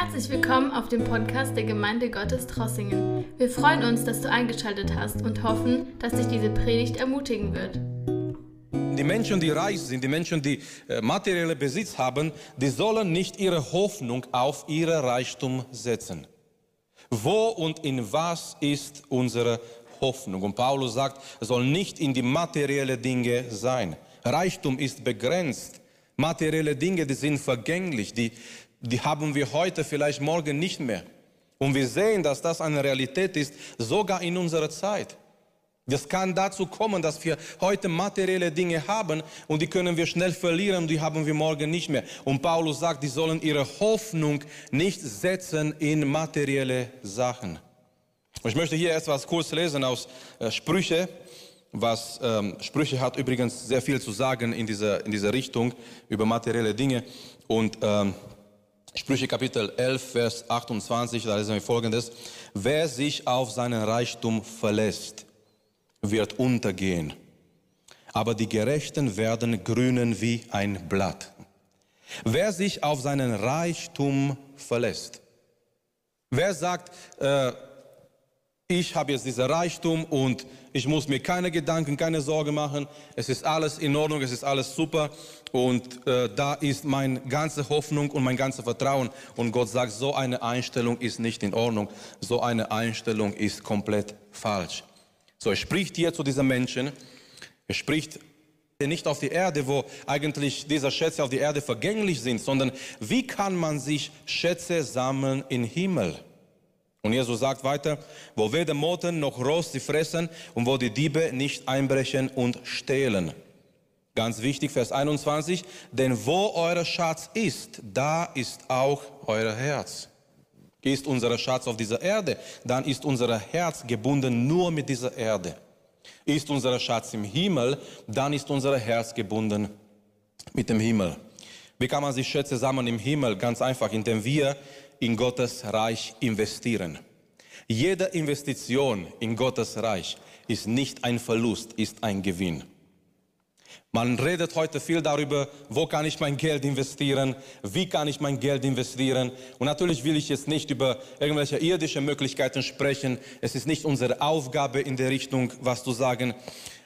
Herzlich willkommen auf dem Podcast der Gemeinde Gottes Trossingen. Wir freuen uns, dass du eingeschaltet hast und hoffen, dass dich diese Predigt ermutigen wird. Die Menschen, die reich sind, die Menschen, die äh, materielle Besitz haben, die sollen nicht ihre Hoffnung auf ihre Reichtum setzen. Wo und in was ist unsere Hoffnung? Und Paulus sagt, es soll nicht in die materielle Dinge sein. Reichtum ist begrenzt. Materielle Dinge, die sind vergänglich, die, die haben wir heute, vielleicht morgen nicht mehr. Und wir sehen, dass das eine Realität ist, sogar in unserer Zeit. Das kann dazu kommen, dass wir heute materielle Dinge haben und die können wir schnell verlieren die haben wir morgen nicht mehr. Und Paulus sagt, die sollen ihre Hoffnung nicht setzen in materielle Sachen. Ich möchte hier etwas kurz lesen aus äh, Sprüche, was ähm, Sprüche hat übrigens sehr viel zu sagen in dieser, in dieser Richtung über materielle Dinge. Und ähm, Sprüche Kapitel 11, Vers 28, da lesen wir folgendes. Wer sich auf seinen Reichtum verlässt, wird untergehen. Aber die Gerechten werden grünen wie ein Blatt. Wer sich auf seinen Reichtum verlässt, wer sagt, äh, ich habe jetzt diesen Reichtum und ich muss mir keine Gedanken, keine Sorge machen. Es ist alles in Ordnung, es ist alles super und äh, da ist meine ganze Hoffnung und mein ganzes Vertrauen. Und Gott sagt, so eine Einstellung ist nicht in Ordnung, so eine Einstellung ist komplett falsch. So, er spricht hier zu diesen Menschen, er spricht nicht auf die Erde, wo eigentlich diese Schätze auf die Erde vergänglich sind, sondern wie kann man sich Schätze sammeln im Himmel? Und Jesus sagt weiter, wo weder Motten noch Rost sie fressen und wo die Diebe nicht einbrechen und stehlen. Ganz wichtig, Vers 21, denn wo euer Schatz ist, da ist auch euer Herz. Ist unser Schatz auf dieser Erde, dann ist unser Herz gebunden nur mit dieser Erde. Ist unser Schatz im Himmel, dann ist unser Herz gebunden mit dem Himmel. Wie kann man sich Schätze sammeln im Himmel? Ganz einfach, indem wir in Gottes Reich investieren. Jede Investition in Gottes Reich ist nicht ein Verlust, ist ein Gewinn. Man redet heute viel darüber, wo kann ich mein Geld investieren, wie kann ich mein Geld investieren. Und natürlich will ich jetzt nicht über irgendwelche irdische Möglichkeiten sprechen. Es ist nicht unsere Aufgabe in der Richtung, was zu sagen.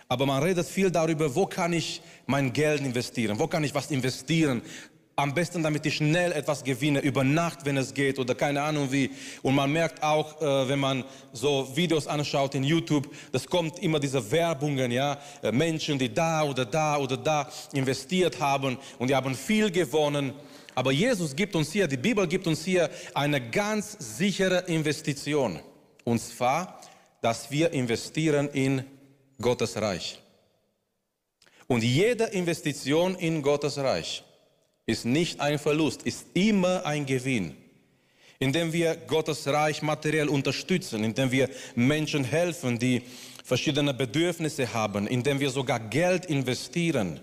Aber man redet viel darüber, wo kann ich mein Geld investieren, wo kann ich was investieren, am besten, damit ich schnell etwas gewinne, über Nacht, wenn es geht oder keine Ahnung wie. Und man merkt auch, äh, wenn man so Videos anschaut in YouTube, das kommt immer diese Werbungen, ja, äh, Menschen, die da oder da oder da investiert haben und die haben viel gewonnen. Aber Jesus gibt uns hier, die Bibel gibt uns hier eine ganz sichere Investition. Und zwar, dass wir investieren in Gottes Reich. Und jede Investition in Gottes Reich ist nicht ein Verlust, ist immer ein Gewinn. Indem wir Gottes Reich materiell unterstützen, indem wir Menschen helfen, die verschiedene Bedürfnisse haben, indem wir sogar Geld investieren.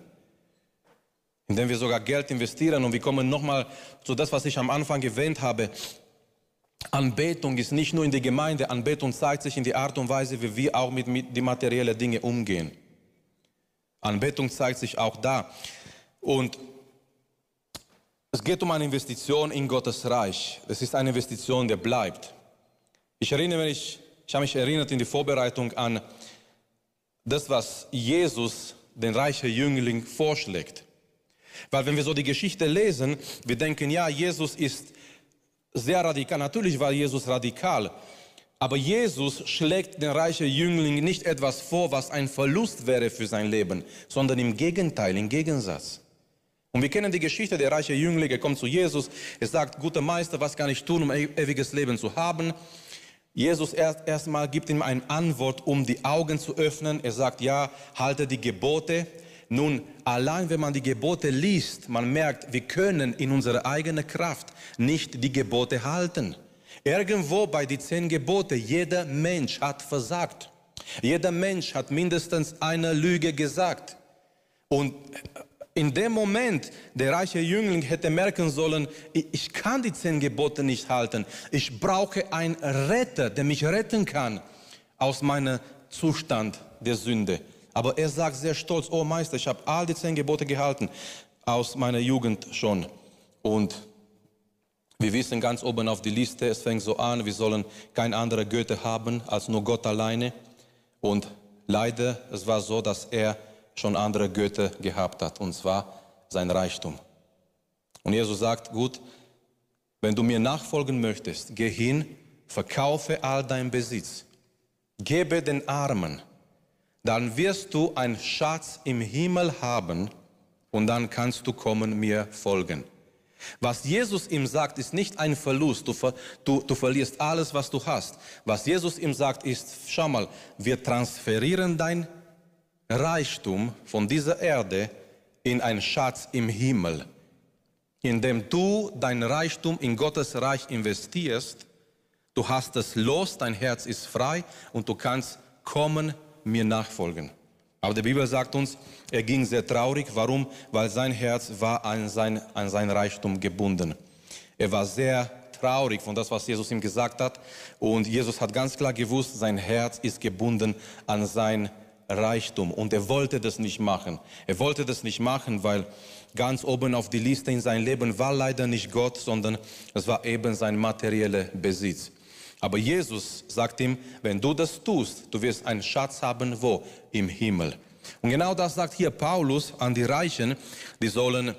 Indem wir sogar Geld investieren und wir kommen nochmal zu das, was ich am Anfang erwähnt habe. Anbetung ist nicht nur in der Gemeinde, Anbetung zeigt sich in die Art und Weise, wie wir auch mit, mit den materiellen Dingen umgehen. Anbetung zeigt sich auch da. Und es geht um eine Investition in Gottes Reich. Es ist eine Investition, die bleibt. Ich erinnere mich, ich habe mich erinnert in die Vorbereitung an das, was Jesus, den reichen Jüngling, vorschlägt. Weil wenn wir so die Geschichte lesen, wir denken, ja, Jesus ist sehr radikal. Natürlich war Jesus radikal. Aber Jesus schlägt den reichen Jüngling nicht etwas vor, was ein Verlust wäre für sein Leben, sondern im Gegenteil, im Gegensatz. Und wir kennen die Geschichte, der reiche Jüngling, er kommt zu Jesus, er sagt, guter Meister, was kann ich tun, um ewiges Leben zu haben? Jesus erst erstmal gibt ihm eine Antwort, um die Augen zu öffnen. Er sagt, ja, halte die Gebote. Nun, allein wenn man die Gebote liest, man merkt, wir können in unserer eigenen Kraft nicht die Gebote halten. Irgendwo bei den zehn Gebote, jeder Mensch hat versagt. Jeder Mensch hat mindestens eine Lüge gesagt. Und in dem Moment, der reiche Jüngling hätte merken sollen, ich kann die zehn Gebote nicht halten. Ich brauche einen Retter, der mich retten kann aus meinem Zustand der Sünde. Aber er sagt sehr stolz, oh Meister, ich habe all die zehn Gebote gehalten aus meiner Jugend schon. Und Wir wissen ganz oben auf die Liste, es fängt so an, wir sollen kein andere Goethe haben als nur Gott alleine. Und leider, es war so, dass er schon andere Goethe gehabt hat, und zwar sein Reichtum. Und Jesus sagt, gut, wenn du mir nachfolgen möchtest, geh hin, verkaufe all dein Besitz, gebe den Armen, dann wirst du einen Schatz im Himmel haben und dann kannst du kommen, mir folgen. Was Jesus ihm sagt, ist nicht ein Verlust. Du, du, du verlierst alles, was du hast. Was Jesus ihm sagt, ist, schau mal, wir transferieren dein Reichtum von dieser Erde in einen Schatz im Himmel. Indem du dein Reichtum in Gottes Reich investierst, du hast es los, dein Herz ist frei und du kannst kommen, mir nachfolgen. Aber die Bibel sagt uns, er ging sehr traurig. Warum? Weil sein Herz war an sein, an sein Reichtum gebunden. Er war sehr traurig von das, was Jesus ihm gesagt hat. Und Jesus hat ganz klar gewusst, sein Herz ist gebunden an sein Reichtum. Und er wollte das nicht machen. Er wollte das nicht machen, weil ganz oben auf die Liste in seinem Leben war leider nicht Gott, sondern es war eben sein materieller Besitz. Aber Jesus sagt ihm, wenn du das tust, du wirst einen Schatz haben, wo? Im Himmel. Und genau das sagt hier Paulus an die Reichen, die sollen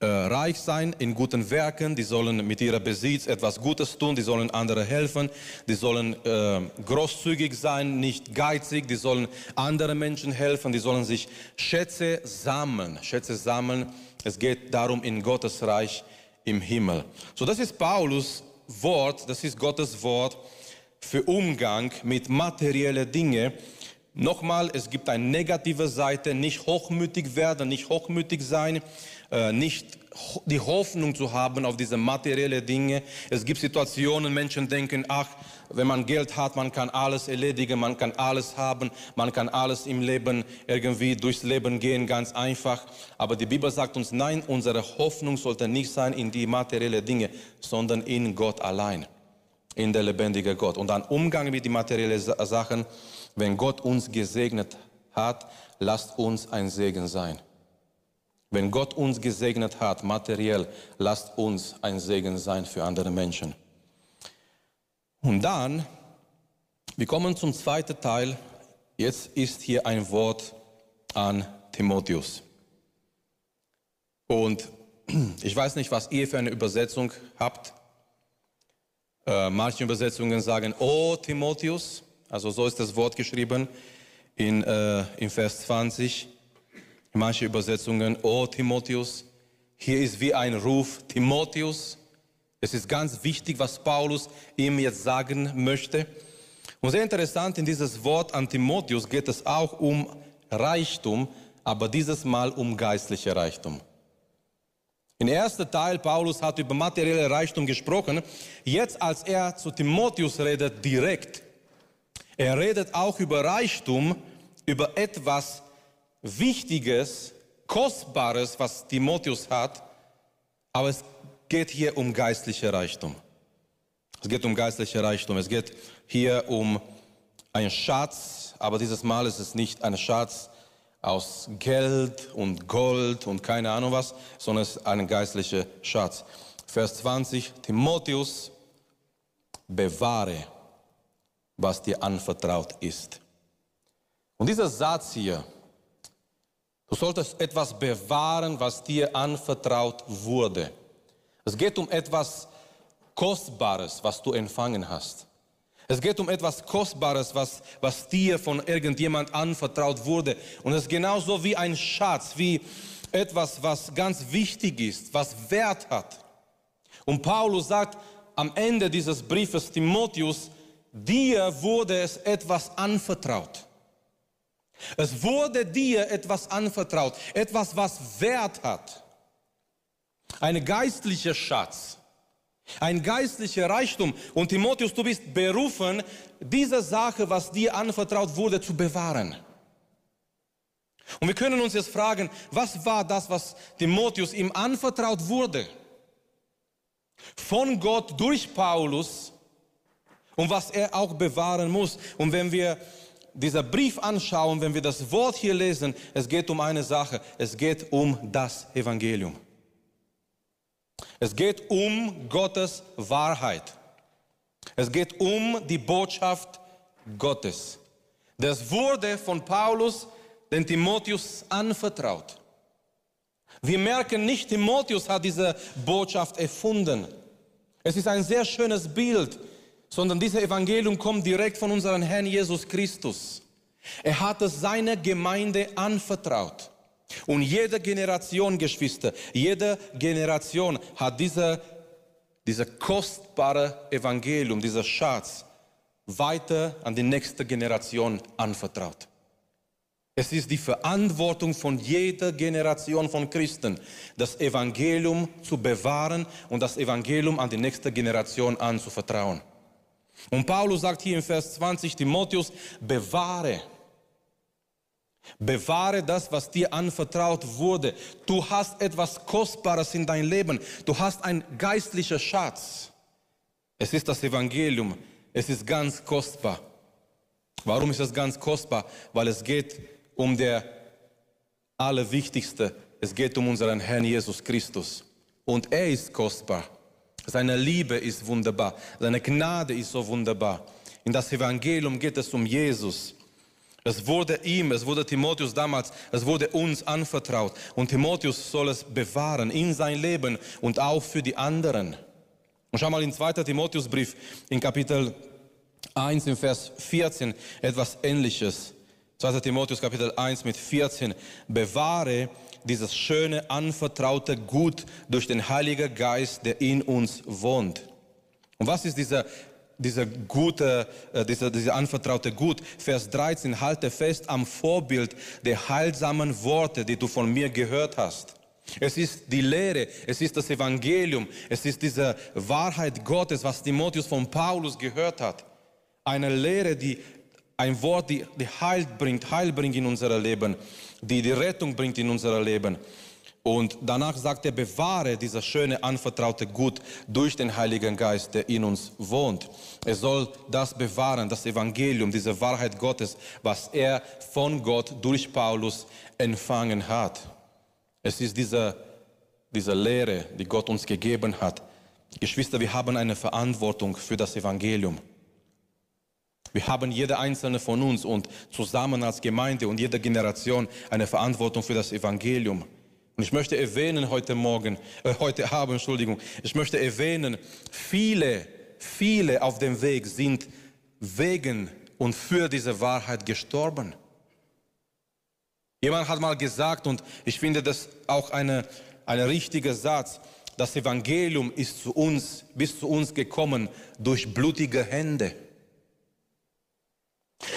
äh, reich sein in guten Werken, die sollen mit ihrem Besitz etwas Gutes tun, die sollen anderen helfen, die sollen äh, großzügig sein, nicht geizig, die sollen anderen Menschen helfen, die sollen sich Schätze sammeln, Schätze sammeln. Es geht darum in Gottes Reich im Himmel. So, das ist Paulus Wort, das ist Gottes Wort für Umgang mit materiellen Dingen. Nochmal, es gibt eine negative Seite, nicht hochmütig werden, nicht hochmütig sein, äh, nicht die Hoffnung zu haben auf diese materiellen Dinge. Es gibt Situationen, Menschen denken, ach, wenn man Geld hat, man kann alles erledigen, man kann alles haben, man kann alles im Leben irgendwie durchs Leben gehen, ganz einfach. Aber die Bibel sagt uns, nein, unsere Hoffnung sollte nicht sein in die materiellen Dinge, sondern in Gott allein, in der lebendige Gott. Und dann Umgang mit den materiellen Sachen, wenn Gott uns gesegnet hat, lasst uns ein Segen sein. Wenn Gott uns gesegnet hat, materiell, lasst uns ein Segen sein für andere Menschen. Und dann, wir kommen zum zweiten Teil. Jetzt ist hier ein Wort an Timotheus. Und ich weiß nicht, was ihr für eine Übersetzung habt. Äh, manche Übersetzungen sagen, oh Timotheus, also so ist das Wort geschrieben in, äh, in Vers 20. Manche Übersetzungen, oh Timotheus. Hier ist wie ein Ruf, Timotheus. Es ist ganz wichtig, was Paulus ihm jetzt sagen möchte. Und sehr interessant, in dieses Wort an Timotheus geht es auch um Reichtum, aber dieses Mal um geistliche Reichtum. Im ersten Teil, Paulus hat über materielle Reichtum gesprochen. Jetzt, als er zu Timotheus redet, direkt, er redet auch über Reichtum, über etwas Wichtiges, Kostbares, was Timotheus hat, aber es geht hier um geistliche Reichtum. Es geht um geistliche Reichtum. Es geht hier um einen Schatz, aber dieses Mal ist es nicht ein Schatz aus Geld und Gold und keine Ahnung was, sondern es ist ein geistlicher Schatz. Vers 20, Timotheus, bewahre, was dir anvertraut ist. Und dieser Satz hier, du solltest etwas bewahren, was dir anvertraut wurde. Es geht um etwas Kostbares, was du empfangen hast. Es geht um etwas Kostbares, was, was dir von irgendjemand anvertraut wurde. Und es ist genauso wie ein Schatz, wie etwas, was ganz wichtig ist, was Wert hat. Und Paulus sagt am Ende dieses Briefes Timotheus, dir wurde es etwas anvertraut. Es wurde dir etwas anvertraut, etwas, was Wert hat. Ein geistlicher Schatz, ein geistlicher Reichtum. Und Timotheus, du bist berufen, diese Sache, was dir anvertraut wurde, zu bewahren. Und wir können uns jetzt fragen, was war das, was Timotheus ihm anvertraut wurde? Von Gott durch Paulus und was er auch bewahren muss. Und wenn wir diesen Brief anschauen, wenn wir das Wort hier lesen, es geht um eine Sache, es geht um das Evangelium. Es geht um Gottes Wahrheit. Es geht um die Botschaft Gottes. Das wurde von Paulus den Timotheus anvertraut. Wir merken nicht, Timotheus hat diese Botschaft erfunden. Es ist ein sehr schönes Bild, sondern dieses Evangelium kommt direkt von unserem Herrn Jesus Christus. Er hat es seiner Gemeinde anvertraut. Und jede Generation, Geschwister, jede Generation hat diese, diese kostbare Evangelium, dieser Schatz weiter an die nächste Generation anvertraut. Es ist die Verantwortung von jeder Generation von Christen, das Evangelium zu bewahren und das Evangelium an die nächste Generation anzuvertrauen. Und Paulus sagt hier im Vers 20, Timotheus, bewahre Bewahre das, was dir anvertraut wurde. Du hast etwas Kostbares in dein Leben. Du hast einen geistlichen Schatz. Es ist das Evangelium. Es ist ganz kostbar. Warum ist es ganz kostbar? Weil es geht um der Allerwichtigste. Es geht um unseren Herrn Jesus Christus. Und er ist kostbar. Seine Liebe ist wunderbar. Seine Gnade ist so wunderbar. In das Evangelium geht es um Jesus. Es wurde ihm, es wurde Timotheus damals, es wurde uns anvertraut. Und Timotheus soll es bewahren in sein Leben und auch für die anderen. Und schau mal in 2. Timotheusbrief in Kapitel 1 im Vers 14 etwas Ähnliches. 2. Timotheus Kapitel 1 mit 14. Bewahre dieses schöne, anvertraute Gut durch den Heiligen Geist, der in uns wohnt. Und was ist dieser dieser gute, äh, dieser, dieser anvertraute Gut. Vers 13, halte fest am Vorbild der heilsamen Worte, die du von mir gehört hast. Es ist die Lehre, es ist das Evangelium, es ist diese Wahrheit Gottes, was Timotheus von Paulus gehört hat. Eine Lehre, die ein Wort, die, die Heil bringt, Heil bringt in unser Leben, die die Rettung bringt in unser Leben. Und danach sagt er, bewahre dieses schöne anvertraute Gut durch den Heiligen Geist, der in uns wohnt. Er soll das bewahren, das Evangelium, diese Wahrheit Gottes, was er von Gott durch Paulus empfangen hat. Es ist diese, diese Lehre, die Gott uns gegeben hat. Geschwister, wir haben eine Verantwortung für das Evangelium. Wir haben jeder einzelne von uns und zusammen als Gemeinde und jede Generation eine Verantwortung für das Evangelium. Und ich möchte erwähnen heute Morgen, äh, heute Abend, Entschuldigung, ich möchte erwähnen, viele, viele auf dem Weg sind wegen und für diese Wahrheit gestorben. Jemand hat mal gesagt, und ich finde das auch eine, ein richtiger Satz, das Evangelium ist zu uns, bis zu uns gekommen durch blutige Hände.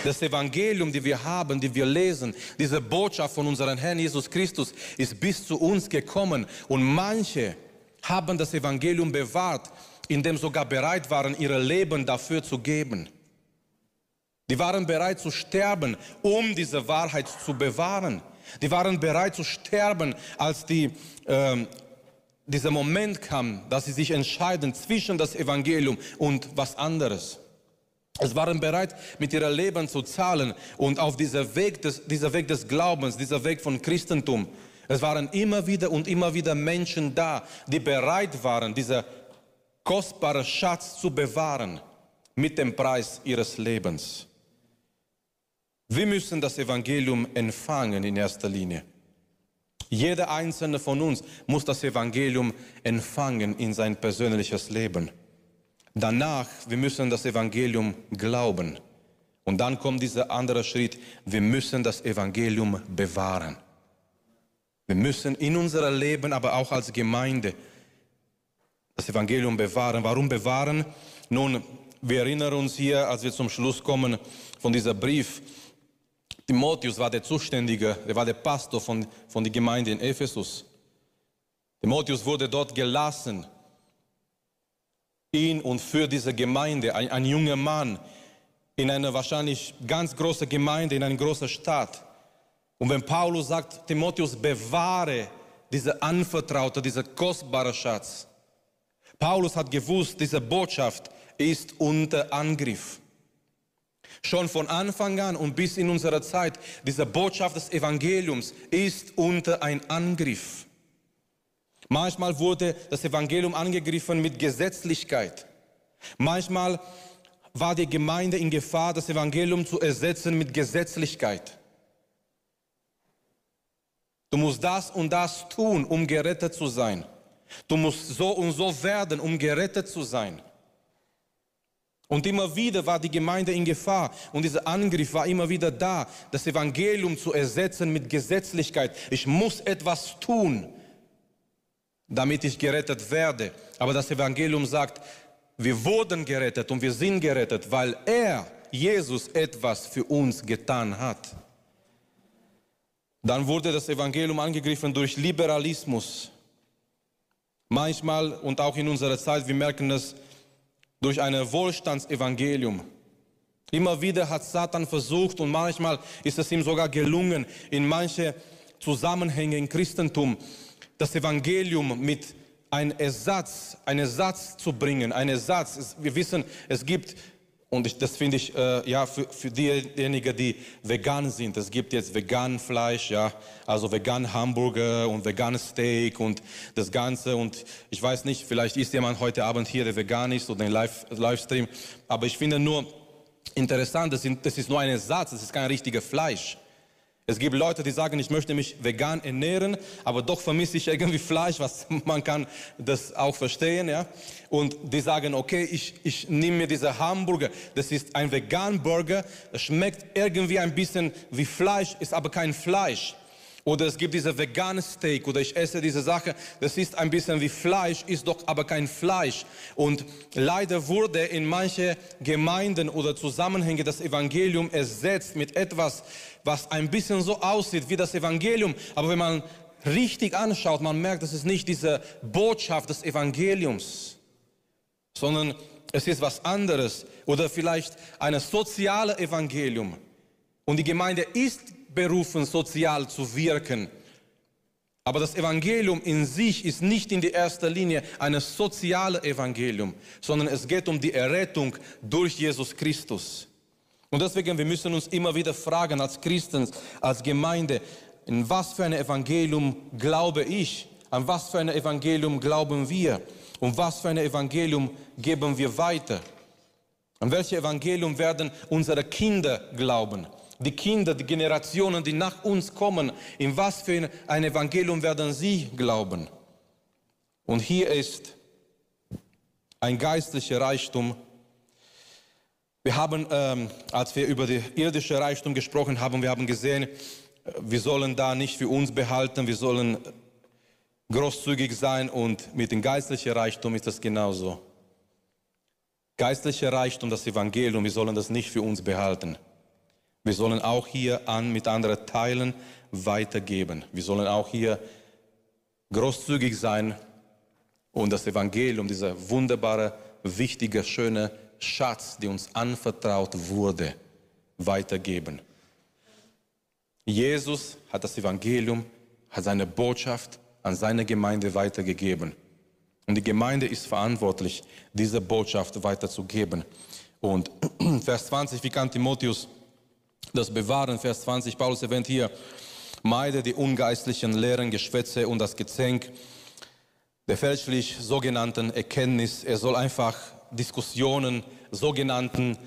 Das Evangelium, die wir haben, die wir lesen, diese Botschaft von unserem Herrn Jesus Christus ist bis zu uns gekommen und manche haben das Evangelium bewahrt, indem sogar bereit waren, ihr Leben dafür zu geben. Die waren bereit zu sterben, um diese Wahrheit zu bewahren. Die waren bereit zu sterben, als die, äh, dieser Moment kam, dass sie sich entscheiden zwischen das Evangelium und was anderes. Es waren bereit, mit ihrem Leben zu zahlen und auf dieser Weg, des, dieser Weg des Glaubens, dieser Weg von Christentum, es waren immer wieder und immer wieder Menschen da, die bereit waren, diesen kostbaren Schatz zu bewahren mit dem Preis ihres Lebens. Wir müssen das Evangelium empfangen in erster Linie. Jeder einzelne von uns muss das Evangelium empfangen in sein persönliches Leben. Danach, wir müssen das Evangelium glauben. Und dann kommt dieser andere Schritt, wir müssen das Evangelium bewahren. Wir müssen in unserem Leben, aber auch als Gemeinde, das Evangelium bewahren. Warum bewahren? Nun, wir erinnern uns hier, als wir zum Schluss kommen von dieser Brief, Timotheus war der Zuständige, er war der Pastor von, von der Gemeinde in Ephesus. Timotheus wurde dort gelassen in und für diese Gemeinde, ein, ein junger Mann in einer wahrscheinlich ganz großen Gemeinde, in einer großen Stadt. Und wenn Paulus sagt, Timotheus, bewahre diese anvertraute, diese kostbare Schatz. Paulus hat gewusst, diese Botschaft ist unter Angriff. Schon von Anfang an und bis in unsere Zeit, diese Botschaft des Evangeliums ist unter ein Angriff. Manchmal wurde das Evangelium angegriffen mit Gesetzlichkeit. Manchmal war die Gemeinde in Gefahr, das Evangelium zu ersetzen mit Gesetzlichkeit. Du musst das und das tun, um gerettet zu sein. Du musst so und so werden, um gerettet zu sein. Und immer wieder war die Gemeinde in Gefahr und dieser Angriff war immer wieder da, das Evangelium zu ersetzen mit Gesetzlichkeit. Ich muss etwas tun, damit ich gerettet werde. Aber das Evangelium sagt, wir wurden gerettet und wir sind gerettet, weil er, Jesus, etwas für uns getan hat. Dann wurde das Evangelium angegriffen durch Liberalismus. Manchmal und auch in unserer Zeit, wir merken das, durch ein Wohlstandsevangelium. Immer wieder hat Satan versucht und manchmal ist es ihm sogar gelungen, in manche Zusammenhänge im Christentum das Evangelium mit einem Ersatz, einen Ersatz zu bringen, ein Ersatz. Wir wissen, es gibt und ich, das finde ich, äh, ja, für, für diejenigen, die vegan sind, es gibt jetzt vegan Fleisch, ja, also vegan Hamburger und vegan Steak und das Ganze. Und ich weiß nicht, vielleicht ist jemand heute Abend hier, der vegan ist oder ein Live, Livestream. Aber ich finde nur interessant, das, sind, das ist nur ein Ersatz, das ist kein richtiges Fleisch. Es gibt Leute, die sagen, ich möchte mich vegan ernähren, aber doch vermisse ich irgendwie Fleisch, was man kann das auch verstehen, ja. Und die sagen, okay, ich, ich nehme mir diese Hamburger, das ist ein vegan Burger, schmeckt irgendwie ein bisschen wie Fleisch, ist aber kein Fleisch. Oder es gibt diese vegane Steak oder ich esse diese Sache, das ist ein bisschen wie Fleisch, ist doch aber kein Fleisch. Und leider wurde in manche Gemeinden oder Zusammenhänge das Evangelium ersetzt mit etwas, was ein bisschen so aussieht wie das Evangelium. Aber wenn man richtig anschaut, man merkt, das ist nicht diese Botschaft des Evangeliums, sondern es ist was anderes oder vielleicht ein soziales Evangelium. Und die Gemeinde ist berufen, sozial zu wirken. Aber das Evangelium in sich ist nicht in erster Linie ein soziales Evangelium, sondern es geht um die Errettung durch Jesus Christus. Und deswegen, wir müssen uns immer wieder fragen als Christen, als Gemeinde, in was für ein Evangelium glaube ich? An was für ein Evangelium glauben wir? Und was für ein Evangelium geben wir weiter? An welches Evangelium werden unsere Kinder glauben? Die Kinder, die Generationen, die nach uns kommen, in was für ein Evangelium werden sie glauben? Und hier ist ein geistlicher Reichtum. Wir haben, ähm, als wir über die irdische Reichtum gesprochen haben, wir haben gesehen, wir sollen da nicht für uns behalten, wir sollen großzügig sein und mit dem geistlichen Reichtum ist das genauso. Geistlicher Reichtum, das Evangelium, wir sollen das nicht für uns behalten. Wir sollen auch hier an mit anderen teilen, weitergeben. Wir sollen auch hier großzügig sein und das Evangelium, dieser wunderbare, wichtige, schöne Schatz, der uns anvertraut wurde, weitergeben. Jesus hat das Evangelium, hat seine Botschaft an seine Gemeinde weitergegeben. Und die Gemeinde ist verantwortlich, diese Botschaft weiterzugeben. Und Vers 20, wie kann Timotheus das Bewahren, Vers 20, Paulus erwähnt hier, meide die ungeistlichen Lehren, Geschwätze und das Gezänk der fälschlich sogenannten Erkenntnis. Er soll einfach Diskussionen, sogenannten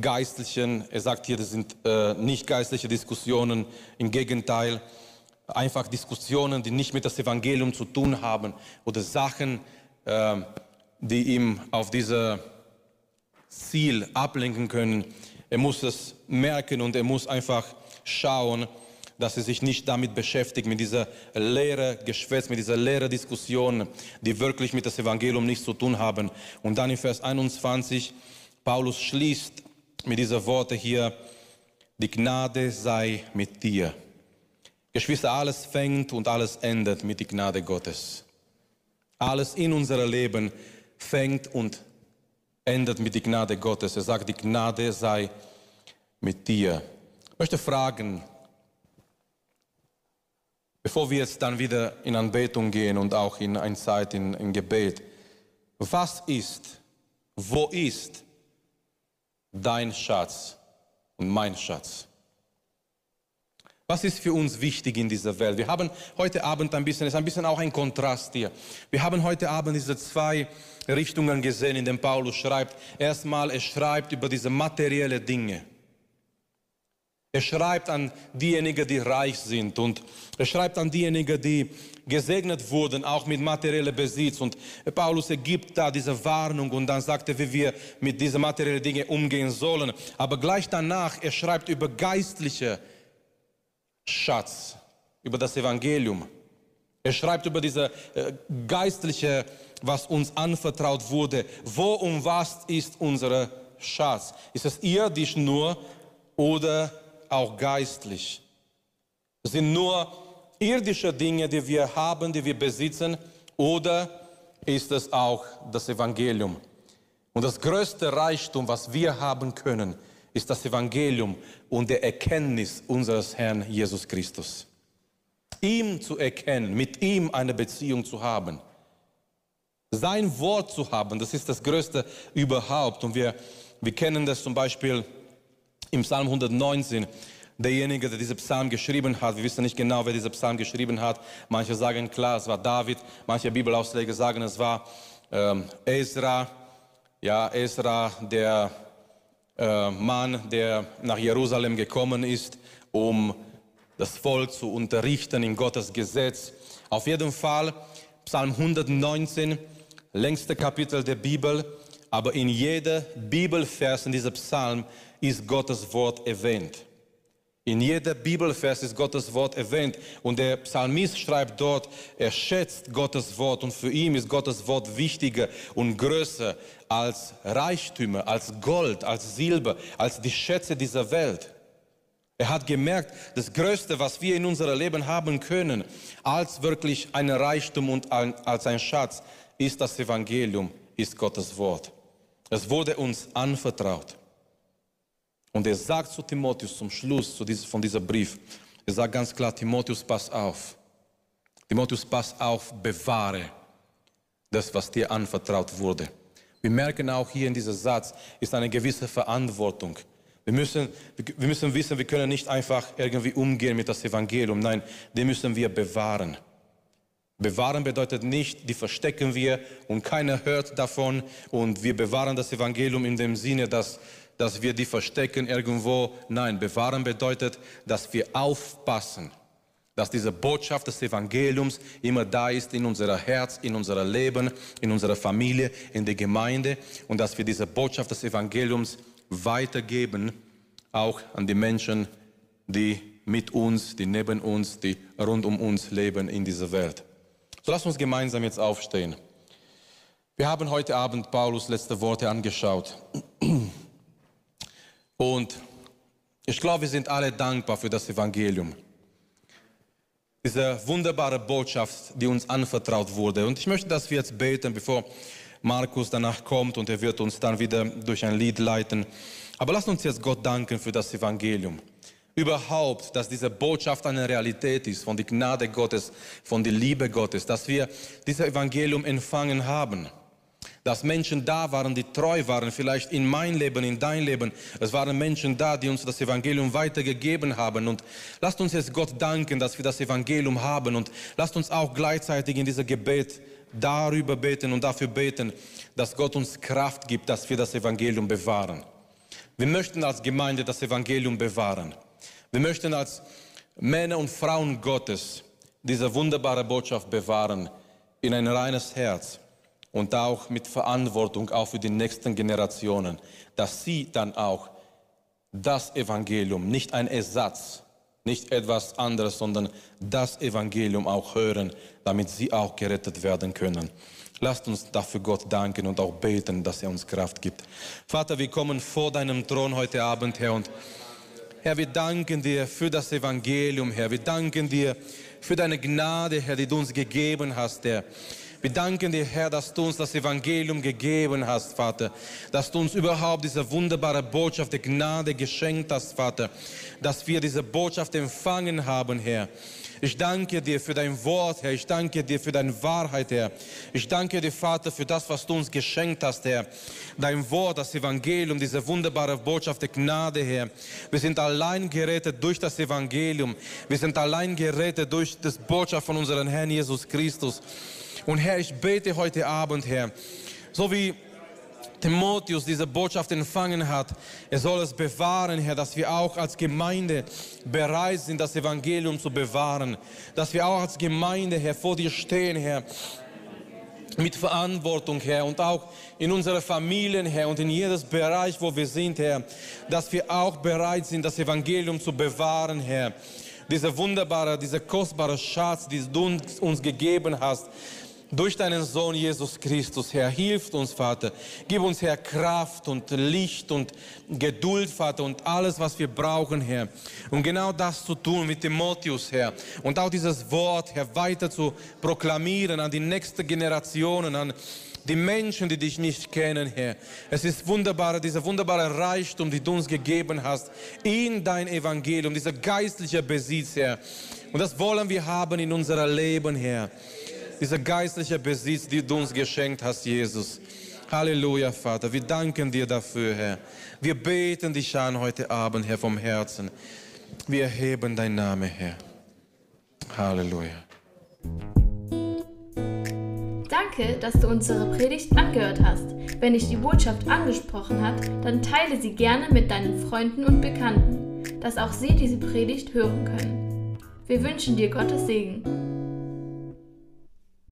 geistlichen, er sagt hier, das sind äh, nicht geistliche Diskussionen, im Gegenteil, einfach Diskussionen, die nicht mit das Evangelium zu tun haben oder Sachen, äh, die ihm auf dieses Ziel ablenken können, er muss es merken und er muss einfach schauen, dass er sich nicht damit beschäftigt, mit dieser leeren Geschwätz, mit dieser leeren Diskussion, die wirklich mit dem Evangelium nichts zu tun haben. Und dann in Vers 21, Paulus schließt mit diesen Worten hier, die Gnade sei mit dir. Geschwister, alles fängt und alles endet mit der Gnade Gottes. Alles in unserem Leben fängt und endet mit der Gnade Gottes. Er sagt, die Gnade sei mit dir. Ich möchte fragen, bevor wir jetzt dann wieder in Anbetung gehen und auch in eine Zeit in, in Gebet, was ist, wo ist dein Schatz und mein Schatz? Was ist für uns wichtig in dieser Welt? Wir haben heute Abend ein bisschen, es ist ein bisschen auch ein Kontrast hier. Wir haben heute Abend diese zwei Richtungen gesehen, in denen Paulus schreibt. Erstmal, er schreibt über diese materielle Dinge. Er schreibt an diejenigen, die reich sind und er schreibt an diejenigen, die gesegnet wurden, auch mit materiellem Besitz. Und Paulus ergibt da diese Warnung und dann sagt er, wie wir mit diesen materiellen Dingen umgehen sollen. Aber gleich danach, er schreibt über geistliche Schatz, über das Evangelium. Er schreibt über diese äh, geistliche, was uns anvertraut wurde. Wo und was ist unser Schatz? Ist es irdisch nur oder auch geistlich? Es sind nur irdische Dinge, die wir haben, die wir besitzen, oder ist es auch das Evangelium? Und das größte Reichtum, was wir haben können, ist das Evangelium und der Erkenntnis unseres Herrn Jesus Christus. Ihm zu erkennen, mit ihm eine Beziehung zu haben, sein Wort zu haben, das ist das Größte überhaupt. Und wir, wir kennen das zum Beispiel im Psalm 119 derjenige, der diesen Psalm geschrieben hat. Wir wissen nicht genau, wer diesen Psalm geschrieben hat. Manche sagen klar, es war David. Manche Bibelausleger sagen, es war ähm, Ezra. Ja, Ezra, der äh, Mann, der nach Jerusalem gekommen ist, um das Volk zu unterrichten in Gottes Gesetz. Auf jeden Fall Psalm 119, längste Kapitel der Bibel, aber in jeder Bibelvers in diesem Psalm ist Gottes Wort erwähnt. In jeder Bibelvers ist Gottes Wort erwähnt und der Psalmist schreibt dort, er schätzt Gottes Wort und für ihn ist Gottes Wort wichtiger und größer als Reichtümer, als Gold, als Silber, als die Schätze dieser Welt. Er hat gemerkt, das Größte, was wir in unserem Leben haben können, als wirklich ein Reichtum und als ein Schatz, ist das Evangelium, ist Gottes Wort. Es wurde uns anvertraut. Und er sagt zu Timotheus zum Schluss zu diesem, von diesem Brief, er sagt ganz klar, Timotheus, pass auf. Timotheus, pass auf, bewahre das, was dir anvertraut wurde. Wir merken auch hier in diesem Satz, ist eine gewisse Verantwortung. Wir müssen, wir müssen wissen, wir können nicht einfach irgendwie umgehen mit das Evangelium. Nein, den müssen wir bewahren. Bewahren bedeutet nicht, die verstecken wir und keiner hört davon und wir bewahren das Evangelium in dem Sinne, dass dass wir die verstecken irgendwo. Nein, bewahren bedeutet, dass wir aufpassen, dass diese Botschaft des Evangeliums immer da ist in unser Herz, in unser Leben, in unserer Familie, in der Gemeinde und dass wir diese Botschaft des Evangeliums weitergeben, auch an die Menschen, die mit uns, die neben uns, die rund um uns leben in dieser Welt. So lass uns gemeinsam jetzt aufstehen. Wir haben heute Abend Paulus letzte Worte angeschaut. Und ich glaube, wir sind alle dankbar für das Evangelium. Diese wunderbare Botschaft, die uns anvertraut wurde. Und ich möchte, dass wir jetzt beten, bevor Markus danach kommt und er wird uns dann wieder durch ein Lied leiten. Aber lasst uns jetzt Gott danken für das Evangelium. Überhaupt, dass diese Botschaft eine Realität ist von der Gnade Gottes, von der Liebe Gottes, dass wir dieses Evangelium empfangen haben dass Menschen da waren, die treu waren, vielleicht in mein Leben, in dein Leben. Es waren Menschen da, die uns das Evangelium weitergegeben haben. Und lasst uns jetzt Gott danken, dass wir das Evangelium haben. Und lasst uns auch gleichzeitig in diesem Gebet darüber beten und dafür beten, dass Gott uns Kraft gibt, dass wir das Evangelium bewahren. Wir möchten als Gemeinde das Evangelium bewahren. Wir möchten als Männer und Frauen Gottes diese wunderbare Botschaft bewahren in ein reines Herz und auch mit Verantwortung auch für die nächsten Generationen, dass sie dann auch das Evangelium, nicht ein Ersatz, nicht etwas anderes, sondern das Evangelium auch hören, damit sie auch gerettet werden können. Lasst uns dafür Gott danken und auch beten, dass er uns Kraft gibt. Vater, wir kommen vor deinem Thron heute Abend, Herr, und Herr, wir danken dir für das Evangelium, Herr. Wir danken dir für deine Gnade, Herr, die du uns gegeben hast, Herr. Wir danken dir, Herr, dass du uns das Evangelium gegeben hast, Vater. Dass du uns überhaupt diese wunderbare Botschaft der Gnade geschenkt hast, Vater. Dass wir diese Botschaft empfangen haben, Herr. Ich danke dir für dein Wort, Herr. Ich danke dir für deine Wahrheit, Herr. Ich danke dir, Vater, für das, was du uns geschenkt hast, Herr. Dein Wort, das Evangelium, diese wunderbare Botschaft der Gnade, Herr. Wir sind allein gerettet durch das Evangelium. Wir sind allein gerettet durch das Botschaft von unserem Herrn Jesus Christus. Und Herr, ich bete heute Abend, Herr, so wie Timotheus diese Botschaft empfangen hat, er soll es bewahren, Herr, dass wir auch als Gemeinde bereit sind, das Evangelium zu bewahren. Dass wir auch als Gemeinde, Herr, vor dir stehen, Herr, mit Verantwortung, Herr, und auch in unsere Familien, Herr, und in jedes Bereich, wo wir sind, Herr, dass wir auch bereit sind, das Evangelium zu bewahren, Herr. Dieser wunderbare, dieser kostbare Schatz, den du uns gegeben hast, durch deinen Sohn Jesus Christus, Herr. Hilft uns, Vater. Gib uns, Herr, Kraft und Licht und Geduld, Vater, und alles, was wir brauchen, Herr. Um genau das zu tun mit Timotheus, Herr. Und auch dieses Wort, Herr, weiter zu proklamieren an die nächste Generationen, an die Menschen, die dich nicht kennen, Herr. Es ist wunderbar, dieser wunderbare Reichtum, den du uns gegeben hast, in dein Evangelium, dieser geistliche Besitz, Herr. Und das wollen wir haben in unserem Leben, Herr dieser geistliche Besitz, den du uns geschenkt hast, Jesus. Halleluja, Vater. Wir danken dir dafür, Herr. Wir beten dich an heute Abend, Herr, vom Herzen. Wir erheben dein Name, Herr. Halleluja. Danke, dass du unsere Predigt angehört hast. Wenn dich die Botschaft angesprochen hat, dann teile sie gerne mit deinen Freunden und Bekannten, dass auch sie diese Predigt hören können. Wir wünschen dir Gottes Segen.